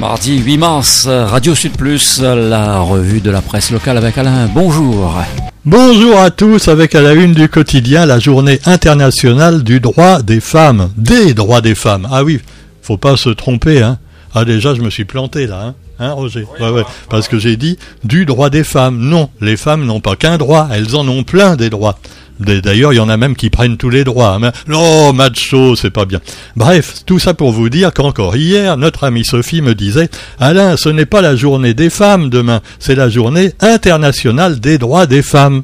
Mardi 8 mars, Radio Sud Plus, la revue de la presse locale avec Alain. Bonjour. Bonjour à tous, avec à la une du quotidien la journée internationale du droit des femmes. Des droits des femmes. Ah oui, faut pas se tromper, hein. Ah déjà, je me suis planté là, hein. Hein, Roger? Ouais, ouais. Parce que j'ai dit du droit des femmes. Non, les femmes n'ont pas qu'un droit, elles en ont plein des droits. D'ailleurs, il y en a même qui prennent tous les droits. Non, macho, c'est pas bien. Bref, tout ça pour vous dire qu'encore hier, notre amie Sophie me disait Alain, ce n'est pas la journée des femmes demain, c'est la journée internationale des droits des femmes.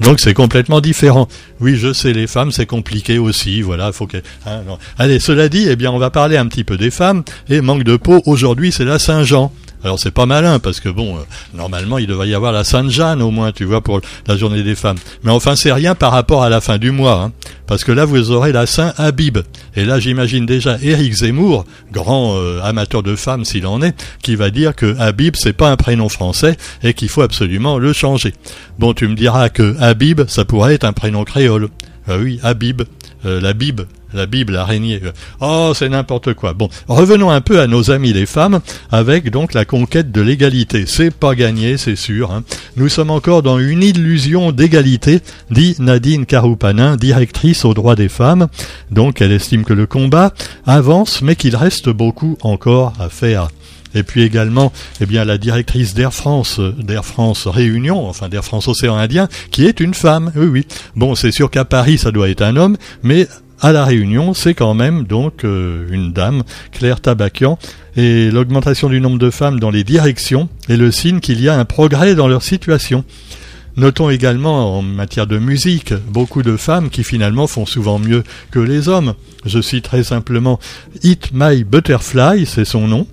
Donc c'est complètement différent. Oui, je sais, les femmes, c'est compliqué aussi. Voilà, faut que. Hein, Allez, cela dit, eh bien, on va parler un petit peu des femmes. Et manque de peau, aujourd'hui, c'est la Saint-Jean. Alors c'est pas malin parce que bon, euh, normalement il devrait y avoir la Sainte Jeanne au moins, tu vois, pour la journée des femmes. Mais enfin c'est rien par rapport à la fin du mois, hein, parce que là vous aurez la Saint Habib. Et là j'imagine déjà Éric Zemmour, grand euh, amateur de femmes s'il en est, qui va dire que Habib c'est pas un prénom français et qu'il faut absolument le changer. Bon, tu me diras que Habib ça pourrait être un prénom créole. Ah oui, Habib, euh, la Bible, la Bible araignée. Oh, c'est n'importe quoi. Bon, revenons un peu à nos amis les femmes, avec donc la conquête de l'égalité. C'est pas gagné, c'est sûr. Hein. Nous sommes encore dans une illusion d'égalité, dit Nadine Caroupanin, directrice aux droits des femmes. Donc, elle estime que le combat avance, mais qu'il reste beaucoup encore à faire. Et puis également, eh bien, la directrice d'Air France, d'Air France Réunion, enfin d'Air France Océan Indien, qui est une femme. Oui, oui. Bon, c'est sûr qu'à Paris, ça doit être un homme, mais à la Réunion, c'est quand même donc euh, une dame, Claire Tabakian, et l'augmentation du nombre de femmes dans les directions est le signe qu'il y a un progrès dans leur situation. Notons également en matière de musique beaucoup de femmes qui finalement font souvent mieux que les hommes. Je cite très simplement Hit My Butterfly, c'est son nom,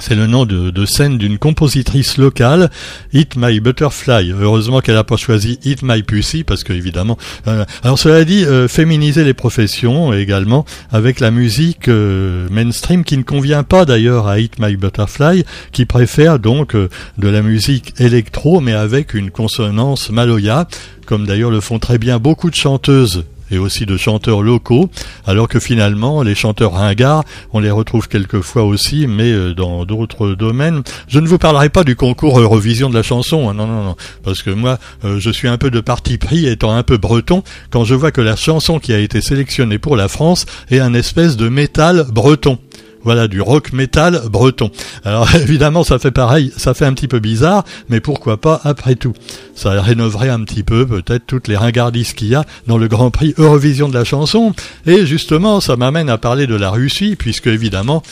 c'est le nom de, scène d'une compositrice locale, Hit My Butterfly. Heureusement qu'elle n'a pas choisi Hit My Pussy, parce que évidemment. Euh, alors cela dit, euh, féminiser les professions également avec la musique euh, mainstream qui ne convient pas d'ailleurs à Hit My Butterfly, qui préfère donc de la musique électro, mais avec une consonance maloya, comme d'ailleurs le font très bien beaucoup de chanteuses et aussi de chanteurs locaux, alors que finalement les chanteurs ringards, on les retrouve quelquefois aussi, mais euh, dans d'autres domaines. Je ne vous parlerai pas du concours Eurovision de la chanson, hein, non, non, non, parce que moi, euh, je suis un peu de parti pris, étant un peu breton, quand je vois que la chanson qui a été sélectionnée pour la France est un espèce de métal breton. Voilà, du rock metal breton. Alors évidemment, ça fait pareil, ça fait un petit peu bizarre, mais pourquoi pas après tout? Ça rénoverait un petit peu peut-être toutes les ringardises qu'il y a dans le Grand Prix Eurovision de la chanson. Et justement, ça m'amène à parler de la Russie, puisque évidemment,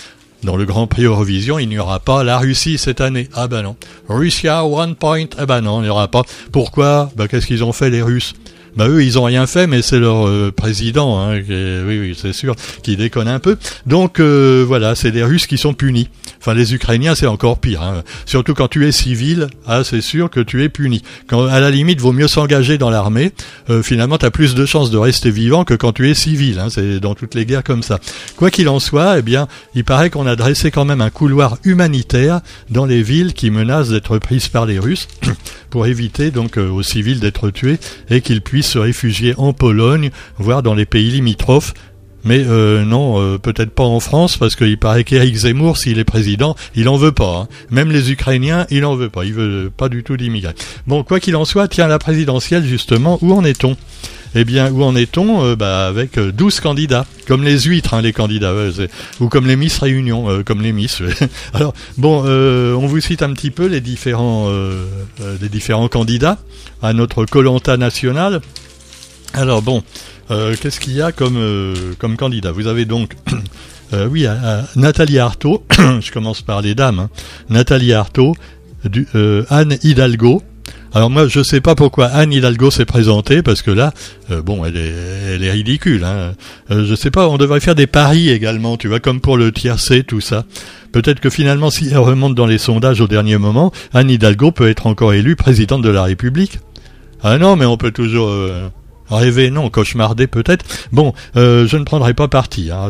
dans le Grand Prix Eurovision, il n'y aura pas la Russie cette année. Ah ben non. Russia One Point. Ah ben non, il n'y aura pas. Pourquoi? Ben qu'est-ce qu'ils ont fait les Russes? Bah eux, ils ont rien fait, mais c'est leur euh, président, hein, qui oui, oui, c'est sûr, qui déconne un peu. Donc euh, voilà, c'est les Russes qui sont punis. Enfin, les Ukrainiens, c'est encore pire. Hein. Surtout quand tu es civil, ah, c'est sûr que tu es puni. Quand, à la limite, vaut mieux s'engager dans l'armée. Euh, finalement, tu as plus de chances de rester vivant que quand tu es civil. Hein. C'est dans toutes les guerres comme ça. Quoi qu'il en soit, eh bien, il paraît qu'on a dressé quand même un couloir humanitaire dans les villes qui menacent d'être prises par les Russes pour éviter donc aux civils d'être tués et qu'ils puissent se réfugier en Pologne, voire dans les pays limitrophes. Mais euh, non, euh, peut-être pas en France, parce qu'il paraît qu'Éric Zemmour, s'il est président, il en veut pas. Hein. Même les Ukrainiens, il en veut pas. Il veut pas du tout d'immigrés. Bon, quoi qu'il en soit, tiens, la présidentielle, justement, où en est-on? Eh bien, où en est-on euh, bah, Avec 12 candidats, comme les huîtres, hein, les candidats, ou comme les Miss Réunion, comme les Miss. Alors, bon, on vous cite un petit peu les différents, les différents candidats à notre Colanta national. Alors bon, euh, qu'est-ce qu'il y a comme, euh, comme candidat? Vous avez donc, euh, oui, Nathalie Artaud, je commence par les dames, hein. Nathalie Artaud, Anne Hidalgo. Alors moi, je sais pas pourquoi Anne Hidalgo s'est présentée, parce que là, bon, elle est, elle est ridicule. Hein. je sais pas, on devrait faire des paris également, tu vois, comme pour le tiercé, tout ça. Peut-être que finalement, si elle remonte dans les sondages au dernier moment, Anne Hidalgo peut être encore élue présidente de la République. Ah non, mais on peut toujours Rêver, non, cauchemarder peut-être. Bon, euh, je ne prendrai pas parti, hein.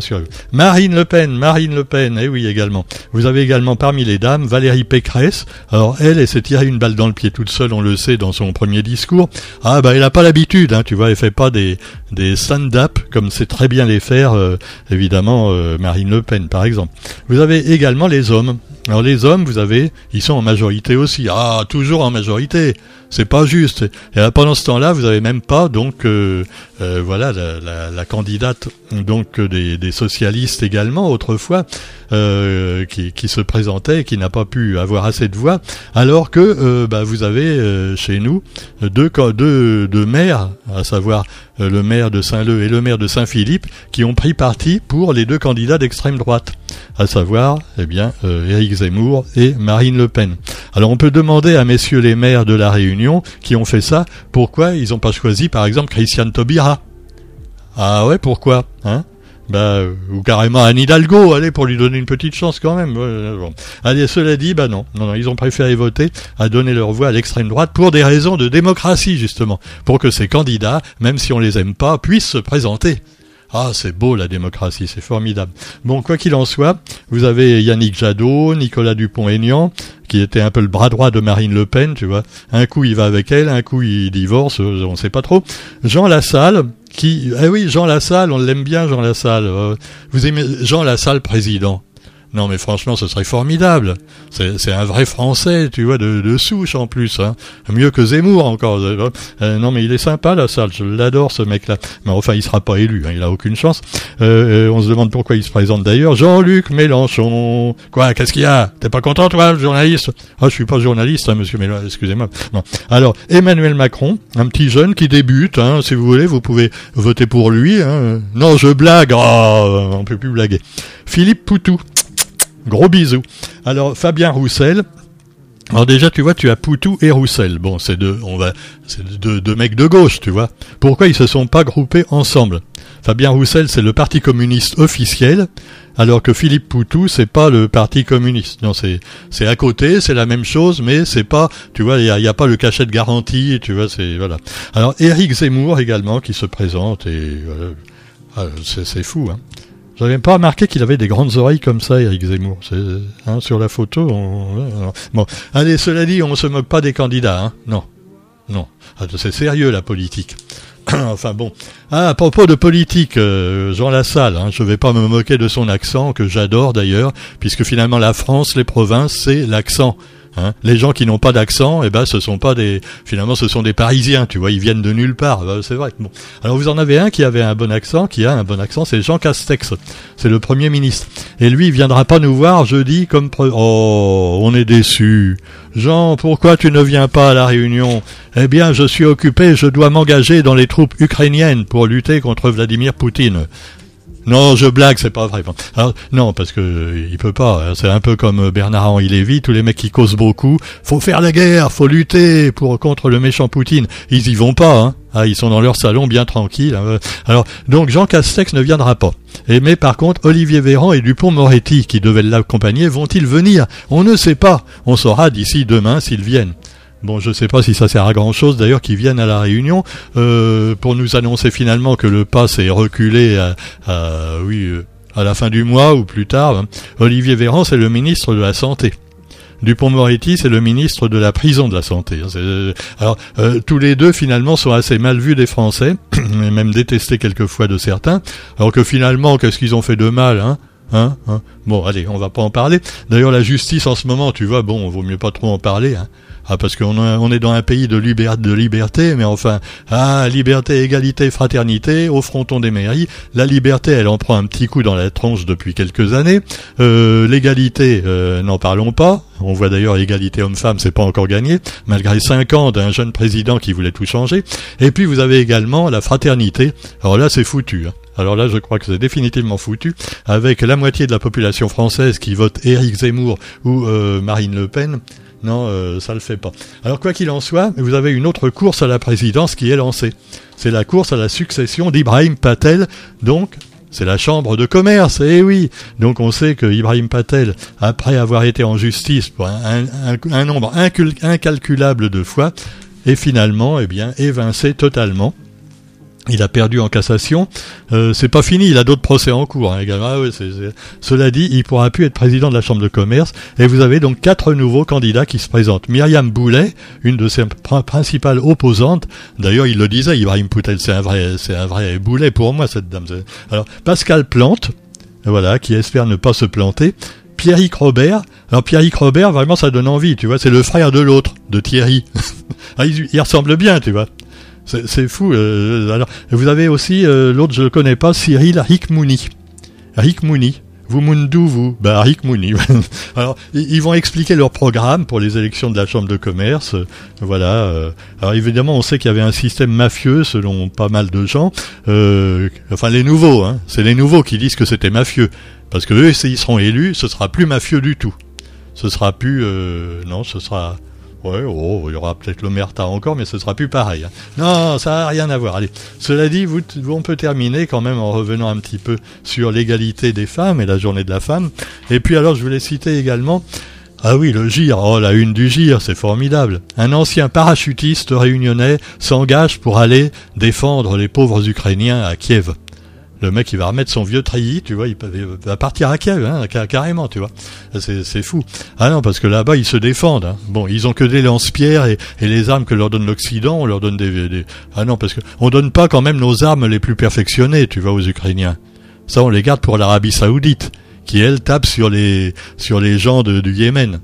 Marine Le Pen, Marine Le Pen, eh oui également. Vous avez également parmi les dames Valérie Pécresse. Alors elle, elle s'est tirée une balle dans le pied toute seule, on le sait, dans son premier discours. Ah bah elle n'a pas l'habitude, hein, tu vois, elle fait pas des, des stand-up comme c'est très bien les faire, euh, évidemment, euh, Marine Le Pen par exemple. Vous avez également les hommes. Alors les hommes, vous avez, ils sont en majorité aussi. Ah, toujours en majorité. C'est pas juste. Et pendant ce temps-là, vous avez même pas donc euh, euh, voilà la, candidate donc des, socialistes également autrefois euh, qui, qui, se présentait et qui n'a pas pu avoir assez de voix, alors que bah, vous avez chez nous deux, deux, deux maires, à savoir le maire de Saint-Leu et le maire de Saint-Philippe, qui ont pris parti pour les deux candidats d'extrême droite, à savoir eh bien Éric Zemmour et Marine Le Pen. Alors on peut demander à messieurs les maires de la Réunion qui ont fait ça, pourquoi ils n'ont pas choisi par exemple Christiane Taubira? Ah ouais, pourquoi hein? Bah, ou carrément Anne Hidalgo, allez, pour lui donner une petite chance quand même. Allez, cela dit, bah non, non, non, ils ont préféré voter à donner leur voix à l'extrême droite pour des raisons de démocratie, justement, pour que ces candidats, même si on les aime pas, puissent se présenter. Ah, c'est beau la démocratie, c'est formidable. Bon, quoi qu'il en soit, vous avez Yannick Jadot, Nicolas Dupont-Aignan, qui était un peu le bras droit de Marine Le Pen, tu vois. Un coup il va avec elle, un coup il divorce, euh, on ne sait pas trop. Jean Lassalle, qui, eh oui, Jean Lassalle, on l'aime bien, Jean Lassalle. Euh, vous aimez Jean Lassalle président non, mais franchement, ce serait formidable. C'est un vrai Français, tu vois, de, de souche en plus. Hein. Mieux que Zemmour encore. Euh, non, mais il est sympa, la salle. Je l'adore, ce mec-là. Mais enfin, il sera pas élu. Hein, il a aucune chance. Euh, euh, on se demande pourquoi il se présente d'ailleurs. Jean-Luc Mélenchon. Quoi? Qu'est-ce qu'il y a? T'es pas content, toi, journaliste? Ah, je suis pas journaliste, hein, monsieur Mélenchon. Excusez-moi. Non. Alors, Emmanuel Macron, un petit jeune qui débute. Hein, si vous voulez, vous pouvez voter pour lui. Non, je blague. Oh, on peut plus blaguer. Philippe Poutou. Gros bisous. Alors Fabien Roussel. Alors déjà, tu vois, tu as Poutou et Roussel. Bon, c'est deux, on va, c'est deux, mecs de gauche, tu vois. Pourquoi ils se sont pas groupés ensemble? Fabien Roussel, c'est le parti communiste officiel, alors que Philippe Poutou, c'est pas le parti communiste. Non, c'est, c'est à côté, c'est la même chose, mais c'est pas, tu vois, il y a, pas le cachet de garantie, tu vois, c'est voilà. Alors Éric Zemmour également qui se présente et ah, c'est, c'est fou, hein. J'avais pas remarqué qu'il avait des grandes oreilles comme ça, Eric Zemmour. Hein, sur la photo, bon. Allez, cela dit, on se moque pas des candidats, hein. Non, non. Ah, c'est sérieux la politique. enfin bon. Ah, à propos de politique, euh, Jean Lassalle, hein, je vais pas me moquer de son accent, que j'adore d'ailleurs, puisque finalement la France, les provinces, c'est l'accent. Hein. les gens qui n'ont pas d'accent, eh ben, ce sont pas des, finalement, ce sont des Parisiens, tu vois, ils viennent de nulle part. Ben, c'est vrai. Alors vous en avez un qui avait un bon accent, qui a un bon accent, c'est Jean Castex, c'est le premier ministre. Et lui, il viendra pas nous voir jeudi comme. Oh, on est déçus. Jean, pourquoi tu ne viens pas à la réunion? Eh bien, je suis occupé, je dois m'engager dans les troupes ukrainiennes pour lutter contre Vladimir Poutine. Non, je blague, c'est pas vrai. non, parce que euh, il peut pas. Hein. C'est un peu comme euh, Bernard-Henri Lévy, tous les mecs qui causent beaucoup. Faut faire la guerre, faut lutter pour contre le méchant Poutine. Ils y vont pas. Hein. Ah, ils sont dans leur salon bien tranquilles. Hein. Alors, donc Jean Castex ne viendra pas. Et mais par contre, Olivier Véran et Dupont-Moretti, qui devaient l'accompagner, vont-ils venir? On ne sait pas. On saura d'ici demain s'ils viennent. Bon, je ne sais pas si ça sert à grand chose d'ailleurs qu'ils viennent à la réunion euh, pour nous annoncer finalement que le pass est reculé à, oui euh, à la fin du mois ou plus tard. Hein. Olivier Véran, c'est le ministre de la santé. Dupont-Moretti, c'est le ministre de la prison de la santé. Hein. Euh, alors, tous les deux, finalement, sont assez mal vus des Français, et même détestés quelquefois de certains, alors que finalement, qu'est-ce qu'ils ont fait de mal hein Hein, hein bon, allez, on va pas en parler. D'ailleurs, la justice en ce moment, tu vois, bon, vaut mieux pas trop en parler. Hein. Ah, parce qu'on on est dans un pays de, de liberté, mais enfin, ah, liberté, égalité, fraternité, au fronton des mairies. La liberté, elle en prend un petit coup dans la tronche depuis quelques années. Euh, l'égalité, euh, n'en parlons pas. On voit d'ailleurs égalité homme-femme, c'est pas encore gagné, malgré cinq ans d'un jeune président qui voulait tout changer. Et puis vous avez également la fraternité. Alors là, c'est foutu. Hein. Alors là, je crois que c'est définitivement foutu, avec la moitié de la population française qui vote Éric Zemmour ou euh, Marine Le Pen. Non, euh, ça le fait pas. Alors quoi qu'il en soit, vous avez une autre course à la présidence qui est lancée. C'est la course à la succession d'Ibrahim Patel, donc c'est la chambre de commerce, eh oui. Donc on sait que Ibrahim Patel, après avoir été en justice pour un, nombre incalculable de fois, est finalement, eh bien, évincé totalement. Il a perdu en cassation. Euh, c'est pas fini, il a d'autres procès en cours. Hein, ah Cela dit, il pourra plus être président de la Chambre de commerce. Et vous avez donc quatre nouveaux candidats qui se présentent. Myriam Boulet, une de ses principales opposantes. D'ailleurs, il le disait, Ibrahim Poutel, c'est un vrai, c'est un vrai boulet pour moi, cette dame. Alors, Pascal Plante, voilà, qui espère ne pas se planter. Pierrick Robert. Alors Pierrick Robert, vraiment, ça donne envie, tu vois. C'est le frère de l'autre, de Thierry. ah, il, il, ressemble bien, tu vois. C'est fou. Euh, alors, vous avez aussi euh, l'autre, je le connais pas, Cyril Rickmouni. Rickmouni. Vous Mundou, vous Bah Rick Mooney. alors ils vont expliquer leur programme pour les élections de la Chambre de commerce. voilà. Euh. Alors évidemment, on sait qu'il y avait un système mafieux selon pas mal de gens. Euh, enfin les nouveaux, hein. C'est les nouveaux qui disent que c'était mafieux. Parce que eux, s'ils seront élus, ce sera plus mafieux du tout. Ce sera plus... Euh, non, ce sera... Ouais, oh, il y aura peut-être l'omerta encore, mais ce sera plus pareil. Hein. Non, ça n'a rien à voir. Allez. Cela dit, vous, on peut terminer quand même en revenant un petit peu sur l'égalité des femmes et la journée de la femme. Et puis alors, je voulais citer également ah oui, le GIR, oh la une du GIR, c'est formidable. Un ancien parachutiste réunionnais s'engage pour aller défendre les pauvres Ukrainiens à Kiev le mec il va remettre son vieux treillis, tu vois, il va partir à Kiev, hein, carrément, tu vois. C'est fou. Ah non, parce que là-bas ils se défendent. Hein. Bon, ils ont que des lance-pierres et, les armes que leur donne l'Occident, on leur donne des, Ah non, parce que on donne pas quand même nos armes les plus perfectionnées, tu vois, aux Ukrainiens. Ça, on les garde pour l'Arabie Saoudite, qui elle tape sur les sur les gens de, du Yémen.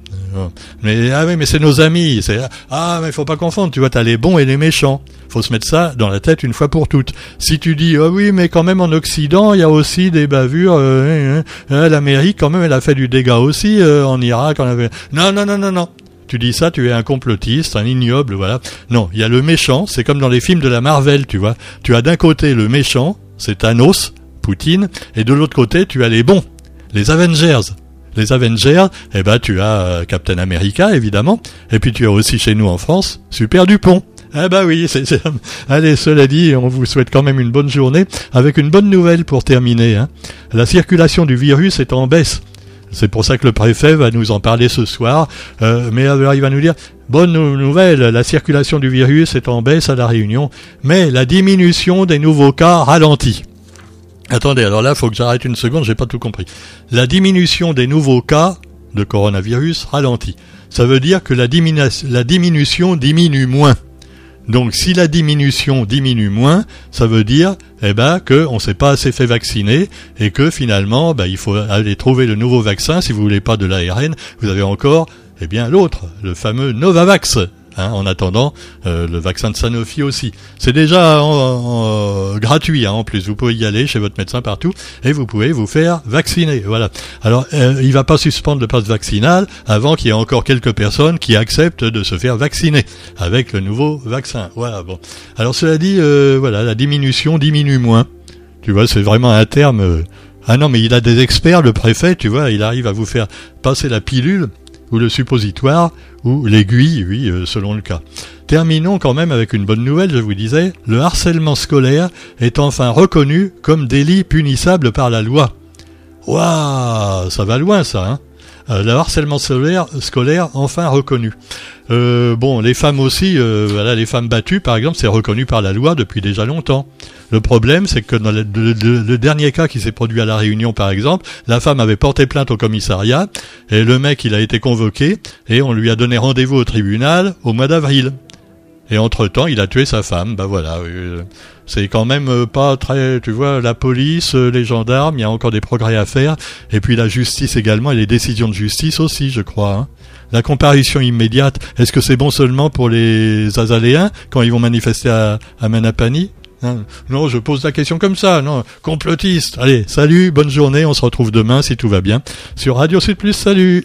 Mais ah oui, mais c'est nos amis. C'est ah mais faut pas confondre. Tu vois, t'as les bons et les méchants. Faut se mettre ça dans la tête une fois pour toutes. Si tu dis ah oui, mais quand même en Occident, il y a aussi des bavures. Euh, hein, hein, hein, L'Amérique quand même, elle a fait du dégât aussi euh, en Irak. Avait... Non non non non non. Tu dis ça, tu es un complotiste, un ignoble, voilà. Non, il y a le méchant. C'est comme dans les films de la Marvel, tu vois. Tu as d'un côté le méchant, c'est Thanos, Poutine, et de l'autre côté, tu as les bons, les Avengers les Avengers, eh ben tu as euh, Captain America évidemment, et puis tu as aussi chez nous en France Super Dupont. Ah bah oui, c'est, allez, cela dit, on vous souhaite quand même une bonne journée, avec une bonne nouvelle pour terminer. Hein. La circulation du virus est en baisse. C'est pour ça que le préfet va nous en parler ce soir. Euh, mais alors il va nous dire, bonne nouvelle, la circulation du virus est en baisse à la Réunion, mais la diminution des nouveaux cas ralentit. Attendez, alors là, il faut que j'arrête une seconde, j'ai pas tout compris. La diminution des nouveaux cas de coronavirus ralentit. Ça veut dire que la, diminution diminue moins. Donc si la diminution diminue moins, ça veut dire eh ben que on s'est pas assez fait vacciner et que finalement ben, il faut aller trouver le nouveau vaccin si vous voulez pas de l'ARN, vous avez encore eh bien l'autre, le fameux Novavax. Hein, en attendant euh, le vaccin de Sanofi aussi. C'est déjà en, gratuit hein, en plus. Vous pouvez y aller chez votre médecin partout et vous pouvez vous faire vacciner. Voilà. Alors euh, il va pas suspendre le passe vaccinal avant qu'il y ait encore quelques personnes qui acceptent de se faire vacciner avec le nouveau vaccin. Voilà. Bon. Alors cela dit, euh, voilà, la diminution diminue moins. Tu vois, c'est vraiment un terme. Euh, ah non, mais il a des experts, le préfet, tu vois, il arrive à vous faire passer la pilule ou le suppositoire, ou l'aiguille, oui, euh, selon le cas. Terminons quand même avec une bonne nouvelle, je vous disais, le harcèlement scolaire est enfin reconnu comme délit punissable par la loi. Waouh, ça va loin ça, hein le harcèlement scolaire, enfin reconnu. Euh, bon, les femmes aussi, euh, voilà, les femmes battues, par exemple, c'est reconnu par la loi depuis déjà longtemps. Le problème, c'est que dans le, dernier cas qui s'est produit à la Réunion, par exemple, la femme avait porté plainte au commissariat et le mec, il a été convoqué et on lui a donné rendez-vous au tribunal au mois d'avril. Et entre-temps, il a tué sa femme. Bah voilà, c'est quand même euh, pas très... Tu vois, la police, euh, les gendarmes, il y a encore des progrès à faire. Et puis la justice également, et les décisions de justice aussi, je crois. Hein. La comparution immédiate, est-ce que c'est bon seulement pour les Azaléens quand ils vont manifester à, à Manapani hein? non, je pose la question comme ça, non, complotiste. Allez, salut, bonne journée, on se retrouve demain si tout va bien sur Radio Sud Plus, salut